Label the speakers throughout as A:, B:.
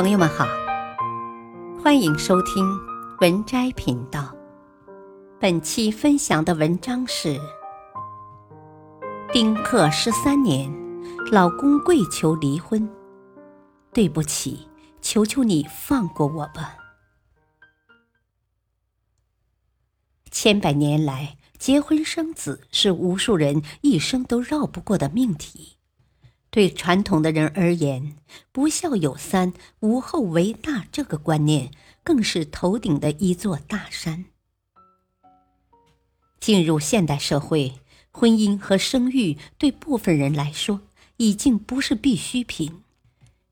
A: 朋友们好，欢迎收听文摘频道。本期分享的文章是：丁克十三年，老公跪求离婚，对不起，求求你放过我吧。千百年来，结婚生子是无数人一生都绕不过的命题。对传统的人而言，“不孝有三，无后为大”这个观念更是头顶的一座大山。进入现代社会，婚姻和生育对部分人来说已经不是必需品。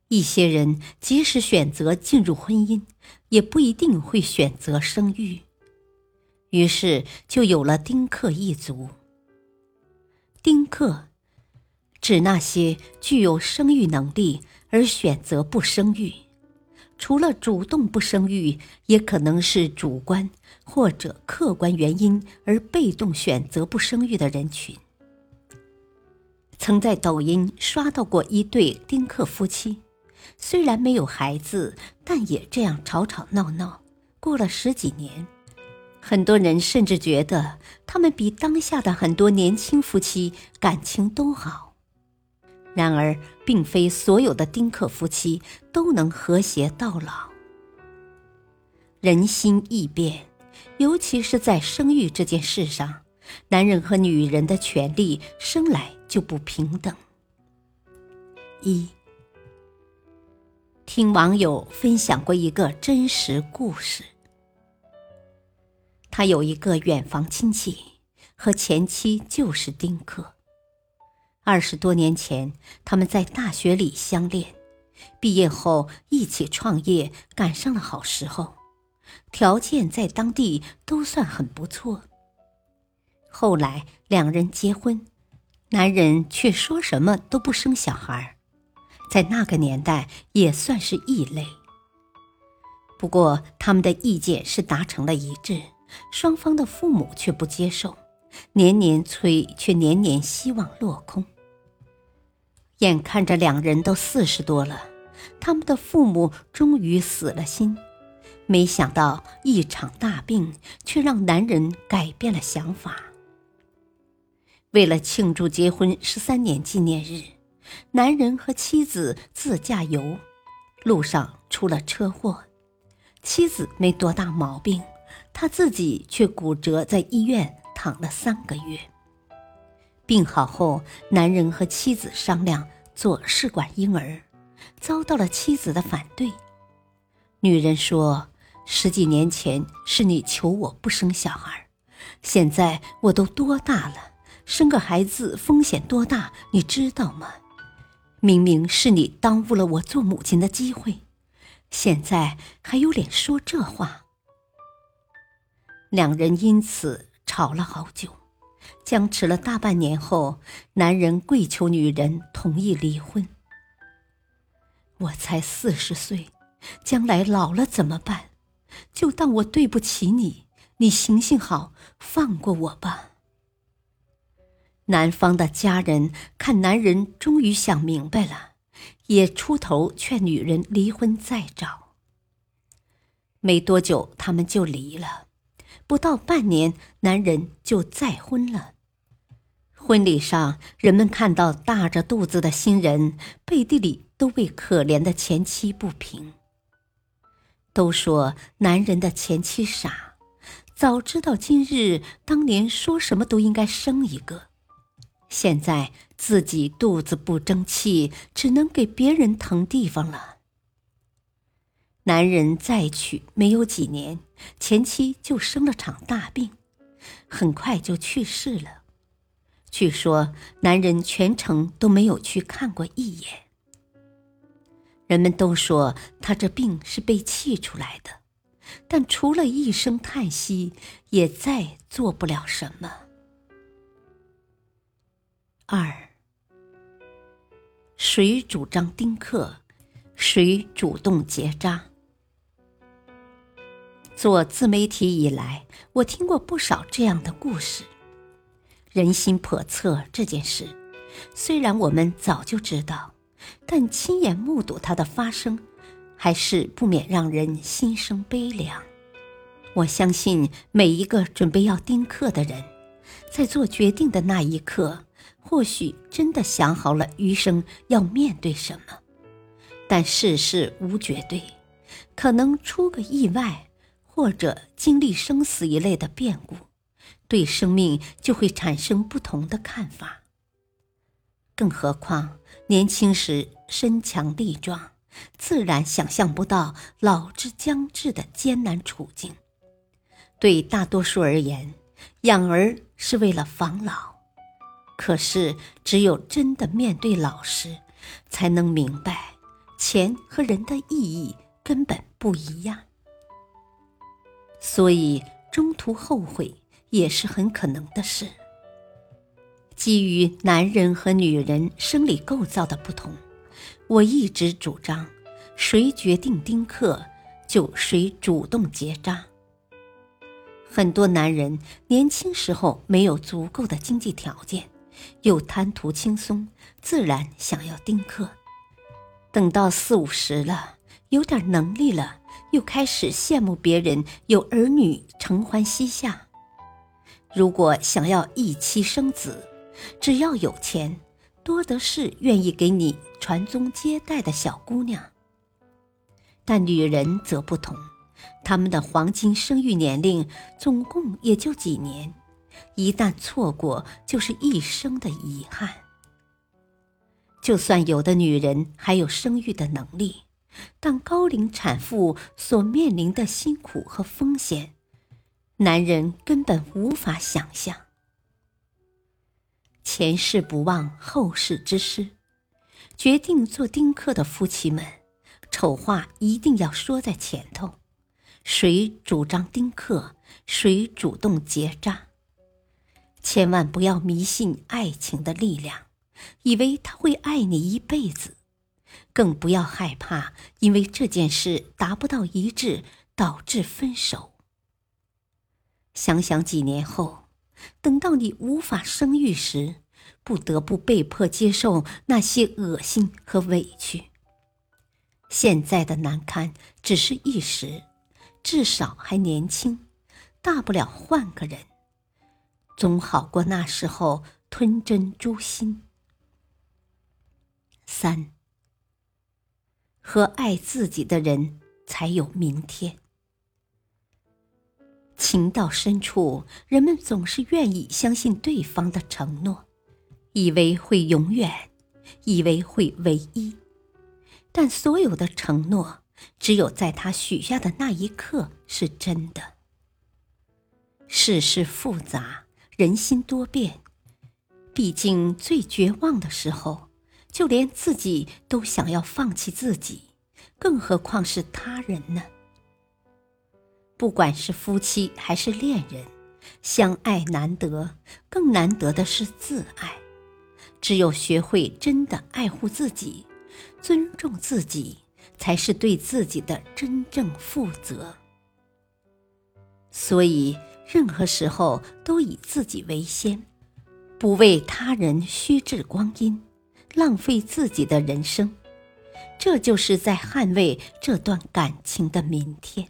A: 一些人即使选择进入婚姻，也不一定会选择生育。于是就有了丁克一族。丁克。指那些具有生育能力而选择不生育，除了主动不生育，也可能是主观或者客观原因而被动选择不生育的人群。曾在抖音刷到过一对丁克夫妻，虽然没有孩子，但也这样吵吵闹闹，过了十几年。很多人甚至觉得他们比当下的很多年轻夫妻感情都好。然而，并非所有的丁克夫妻都能和谐到老。人心易变，尤其是在生育这件事上，男人和女人的权利生来就不平等。一，听网友分享过一个真实故事。他有一个远房亲戚，和前妻就是丁克。二十多年前，他们在大学里相恋，毕业后一起创业，赶上了好时候，条件在当地都算很不错。后来两人结婚，男人却说什么都不生小孩，在那个年代也算是异类。不过他们的意见是达成了一致，双方的父母却不接受，年年催，却年年希望落空。眼看着两人都四十多了，他们的父母终于死了心。没想到一场大病却让男人改变了想法。为了庆祝结婚十三年纪念日，男人和妻子自驾游，路上出了车祸。妻子没多大毛病，他自己却骨折，在医院躺了三个月。病好后，男人和妻子商量做试管婴儿，遭到了妻子的反对。女人说：“十几年前是你求我不生小孩，现在我都多大了，生个孩子风险多大，你知道吗？明明是你耽误了我做母亲的机会，现在还有脸说这话？”两人因此吵了好久。僵持了大半年后，男人跪求女人同意离婚。我才四十岁，将来老了怎么办？就当我对不起你，你行行好，放过我吧。男方的家人看男人终于想明白了，也出头劝女人离婚再找。没多久，他们就离了。不到半年，男人就再婚了。婚礼上，人们看到大着肚子的新人，背地里都为可怜的前妻不平。都说男人的前妻傻，早知道今日，当年说什么都应该生一个。现在自己肚子不争气，只能给别人腾地方了。男人再娶没有几年，前妻就生了场大病，很快就去世了。据说男人全程都没有去看过一眼。人们都说他这病是被气出来的，但除了一声叹息，也再做不了什么。二，谁主张丁克，谁主动结扎？做自媒体以来，我听过不少这样的故事。人心叵测这件事，虽然我们早就知道，但亲眼目睹它的发生，还是不免让人心生悲凉。我相信每一个准备要丁克的人，在做决定的那一刻，或许真的想好了余生要面对什么。但世事无绝对，可能出个意外，或者经历生死一类的变故，对生命就会产生不同的看法。更何况年轻时身强力壮，自然想象不到老之将至的艰难处境。对大多数而言，养儿是为了防老，可是只有真的面对老时，才能明白。钱和人的意义根本不一样，所以中途后悔也是很可能的事。基于男人和女人生理构造的不同，我一直主张：谁决定丁克，就谁主动结扎。很多男人年轻时候没有足够的经济条件，又贪图轻松，自然想要丁克。等到四五十了，有点能力了，又开始羡慕别人有儿女承欢膝下。如果想要一妻生子，只要有钱，多的是愿意给你传宗接代的小姑娘。但女人则不同，她们的黄金生育年龄总共也就几年，一旦错过，就是一生的遗憾。就算有的女人还有生育的能力，但高龄产妇所面临的辛苦和风险，男人根本无法想象。前事不忘后事之师，决定做丁克的夫妻们，丑话一定要说在前头：谁主张丁克，谁主动结扎。千万不要迷信爱情的力量。以为他会爱你一辈子，更不要害怕，因为这件事达不到一致导致分手。想想几年后，等到你无法生育时，不得不被迫接受那些恶心和委屈。现在的难堪只是一时，至少还年轻，大不了换个人，总好过那时候吞针诛心。三，和爱自己的人才有明天。情到深处，人们总是愿意相信对方的承诺，以为会永远，以为会唯一。但所有的承诺，只有在他许下的那一刻是真的。世事复杂，人心多变，毕竟最绝望的时候。就连自己都想要放弃自己，更何况是他人呢？不管是夫妻还是恋人，相爱难得，更难得的是自爱。只有学会真的爱护自己，尊重自己，才是对自己的真正负责。所以，任何时候都以自己为先，不为他人虚掷光阴。浪费自己的人生，这就是在捍卫这段感情的明天。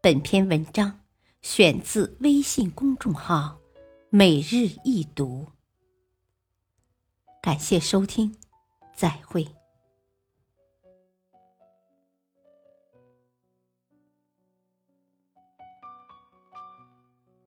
A: 本篇文章选自微信公众号“每日一读”，感谢收听，再会。